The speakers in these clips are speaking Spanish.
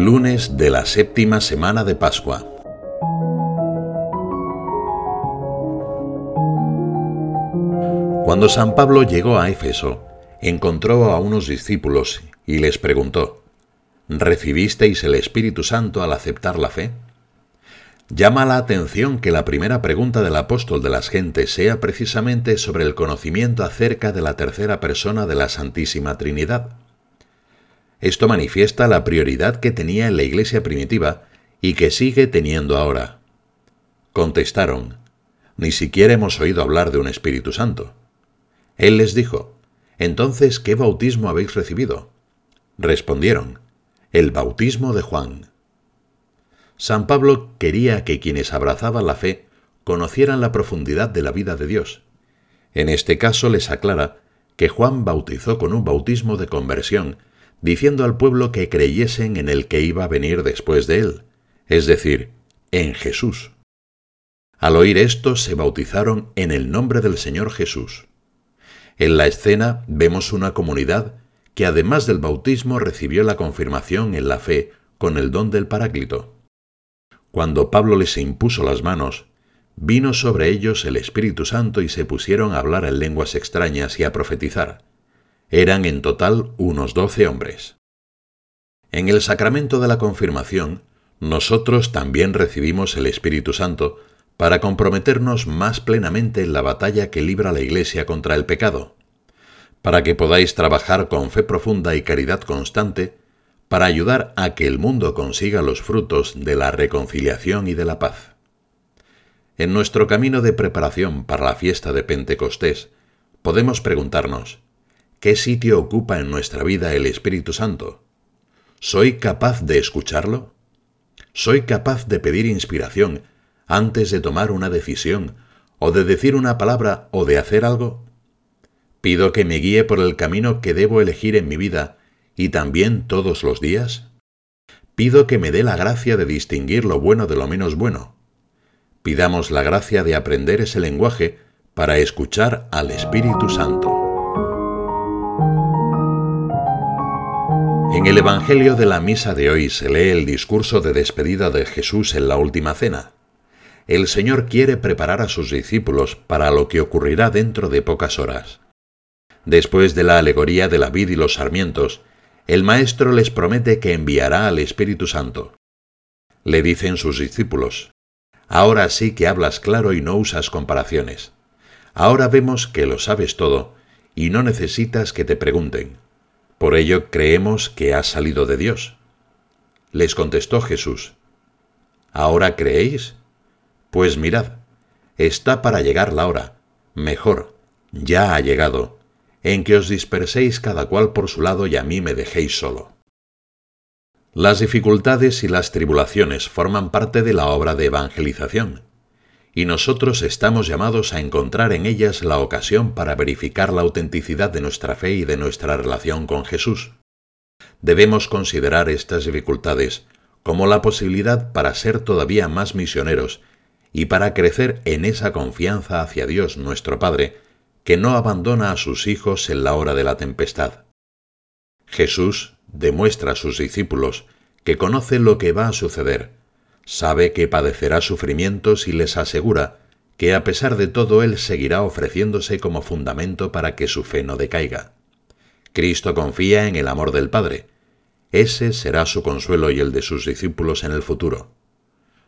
Lunes de la séptima semana de Pascua. Cuando San Pablo llegó a Éfeso, encontró a unos discípulos y les preguntó, ¿Recibisteis el Espíritu Santo al aceptar la fe? Llama la atención que la primera pregunta del apóstol de las gentes sea precisamente sobre el conocimiento acerca de la tercera persona de la Santísima Trinidad. Esto manifiesta la prioridad que tenía en la iglesia primitiva y que sigue teniendo ahora. Contestaron, ni siquiera hemos oído hablar de un Espíritu Santo. Él les dijo, entonces, ¿qué bautismo habéis recibido? Respondieron, el bautismo de Juan. San Pablo quería que quienes abrazaban la fe conocieran la profundidad de la vida de Dios. En este caso les aclara que Juan bautizó con un bautismo de conversión, diciendo al pueblo que creyesen en el que iba a venir después de él, es decir, en Jesús. Al oír esto se bautizaron en el nombre del Señor Jesús. En la escena vemos una comunidad que además del bautismo recibió la confirmación en la fe con el don del Paráclito. Cuando Pablo les impuso las manos, vino sobre ellos el Espíritu Santo y se pusieron a hablar en lenguas extrañas y a profetizar. Eran en total unos doce hombres. En el sacramento de la confirmación, nosotros también recibimos el Espíritu Santo para comprometernos más plenamente en la batalla que libra la Iglesia contra el pecado, para que podáis trabajar con fe profunda y caridad constante para ayudar a que el mundo consiga los frutos de la reconciliación y de la paz. En nuestro camino de preparación para la fiesta de Pentecostés, podemos preguntarnos, ¿qué sitio ocupa en nuestra vida el Espíritu Santo? ¿Soy capaz de escucharlo? ¿Soy capaz de pedir inspiración antes de tomar una decisión, o de decir una palabra o de hacer algo? ¿Pido que me guíe por el camino que debo elegir en mi vida y también todos los días? Pido que me dé la gracia de distinguir lo bueno de lo menos bueno. Pidamos la gracia de aprender ese lenguaje para escuchar al Espíritu Santo. En el Evangelio de la Misa de hoy se lee el discurso de despedida de Jesús en la Última Cena. El Señor quiere preparar a sus discípulos para lo que ocurrirá dentro de pocas horas. Después de la alegoría de la vid y los sarmientos, el Maestro les promete que enviará al Espíritu Santo. Le dicen sus discípulos, Ahora sí que hablas claro y no usas comparaciones. Ahora vemos que lo sabes todo y no necesitas que te pregunten. Por ello creemos que has salido de Dios. Les contestó Jesús, ¿Ahora creéis? Pues mirad, está para llegar la hora, mejor, ya ha llegado en que os disperséis cada cual por su lado y a mí me dejéis solo. Las dificultades y las tribulaciones forman parte de la obra de evangelización, y nosotros estamos llamados a encontrar en ellas la ocasión para verificar la autenticidad de nuestra fe y de nuestra relación con Jesús. Debemos considerar estas dificultades como la posibilidad para ser todavía más misioneros y para crecer en esa confianza hacia Dios nuestro Padre, que no abandona a sus hijos en la hora de la tempestad. Jesús demuestra a sus discípulos que conoce lo que va a suceder, sabe que padecerá sufrimientos y les asegura que a pesar de todo Él seguirá ofreciéndose como fundamento para que su fe no decaiga. Cristo confía en el amor del Padre. Ese será su consuelo y el de sus discípulos en el futuro.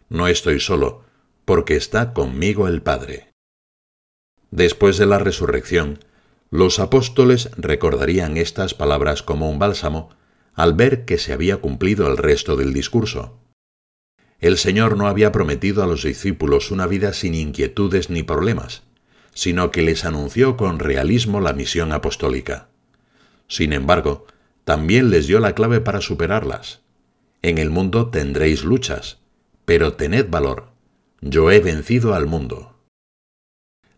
No estoy solo, porque está conmigo el Padre. Después de la resurrección, los apóstoles recordarían estas palabras como un bálsamo al ver que se había cumplido el resto del discurso. El Señor no había prometido a los discípulos una vida sin inquietudes ni problemas, sino que les anunció con realismo la misión apostólica. Sin embargo, también les dio la clave para superarlas. En el mundo tendréis luchas, pero tened valor. Yo he vencido al mundo.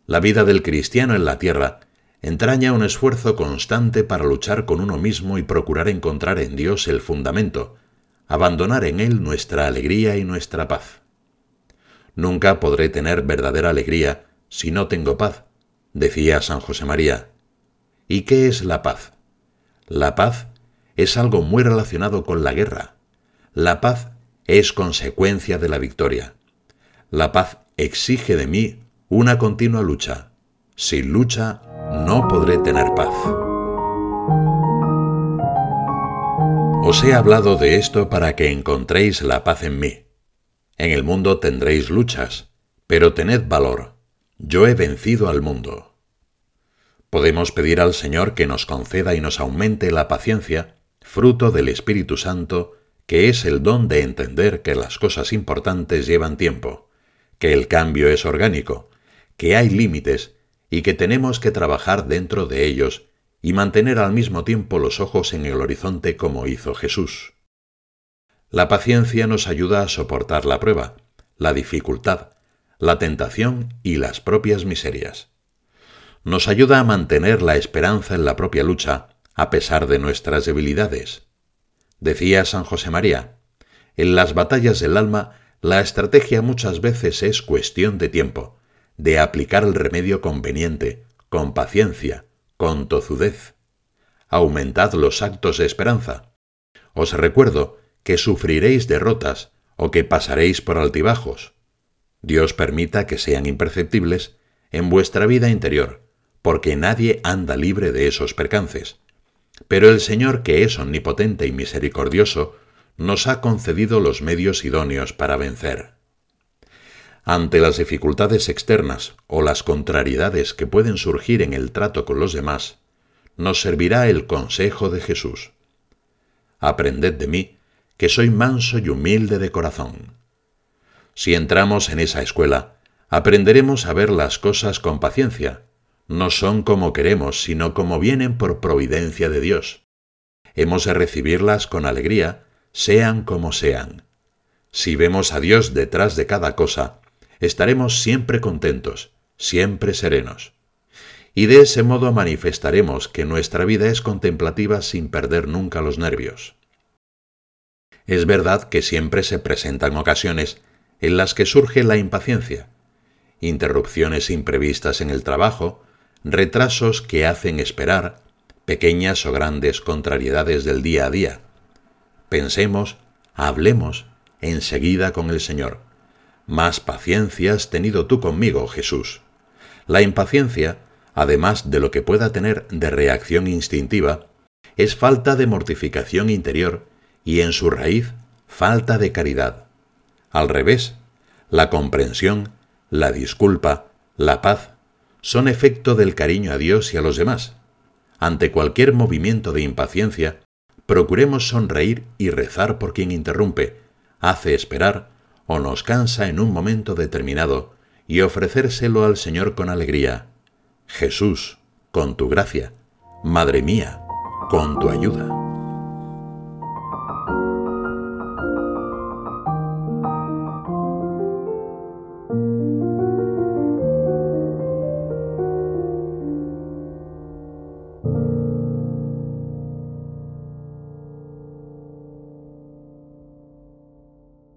La vida del cristiano en la tierra entraña un esfuerzo constante para luchar con uno mismo y procurar encontrar en Dios el fundamento, abandonar en Él nuestra alegría y nuestra paz. Nunca podré tener verdadera alegría si no tengo paz, decía San José María. ¿Y qué es la paz? La paz es algo muy relacionado con la guerra. La paz es consecuencia de la victoria. La paz exige de mí una continua lucha. Sin lucha no podré tener paz. Os he hablado de esto para que encontréis la paz en mí. En el mundo tendréis luchas, pero tened valor. Yo he vencido al mundo. Podemos pedir al Señor que nos conceda y nos aumente la paciencia, fruto del Espíritu Santo, que es el don de entender que las cosas importantes llevan tiempo, que el cambio es orgánico, que hay límites y que tenemos que trabajar dentro de ellos y mantener al mismo tiempo los ojos en el horizonte como hizo Jesús. La paciencia nos ayuda a soportar la prueba, la dificultad, la tentación y las propias miserias. Nos ayuda a mantener la esperanza en la propia lucha, a pesar de nuestras debilidades. Decía San José María, en las batallas del alma la estrategia muchas veces es cuestión de tiempo, de aplicar el remedio conveniente, con paciencia, con tozudez. Aumentad los actos de esperanza. Os recuerdo que sufriréis derrotas o que pasaréis por altibajos. Dios permita que sean imperceptibles en vuestra vida interior, porque nadie anda libre de esos percances. Pero el Señor, que es omnipotente y misericordioso, nos ha concedido los medios idóneos para vencer. Ante las dificultades externas o las contrariedades que pueden surgir en el trato con los demás, nos servirá el consejo de Jesús. Aprended de mí, que soy manso y humilde de corazón. Si entramos en esa escuela, aprenderemos a ver las cosas con paciencia. No son como queremos, sino como vienen por providencia de Dios. Hemos de recibirlas con alegría, sean como sean. Si vemos a Dios detrás de cada cosa, estaremos siempre contentos, siempre serenos. Y de ese modo manifestaremos que nuestra vida es contemplativa sin perder nunca los nervios. Es verdad que siempre se presentan ocasiones en las que surge la impaciencia, interrupciones imprevistas en el trabajo, retrasos que hacen esperar, pequeñas o grandes contrariedades del día a día. Pensemos, hablemos enseguida con el Señor. Más paciencia has tenido tú conmigo, Jesús. La impaciencia, además de lo que pueda tener de reacción instintiva, es falta de mortificación interior y en su raíz falta de caridad. Al revés, la comprensión, la disculpa, la paz, son efecto del cariño a Dios y a los demás. Ante cualquier movimiento de impaciencia, procuremos sonreír y rezar por quien interrumpe, hace esperar o nos cansa en un momento determinado y ofrecérselo al Señor con alegría. Jesús, con tu gracia, Madre mía, con tu ayuda.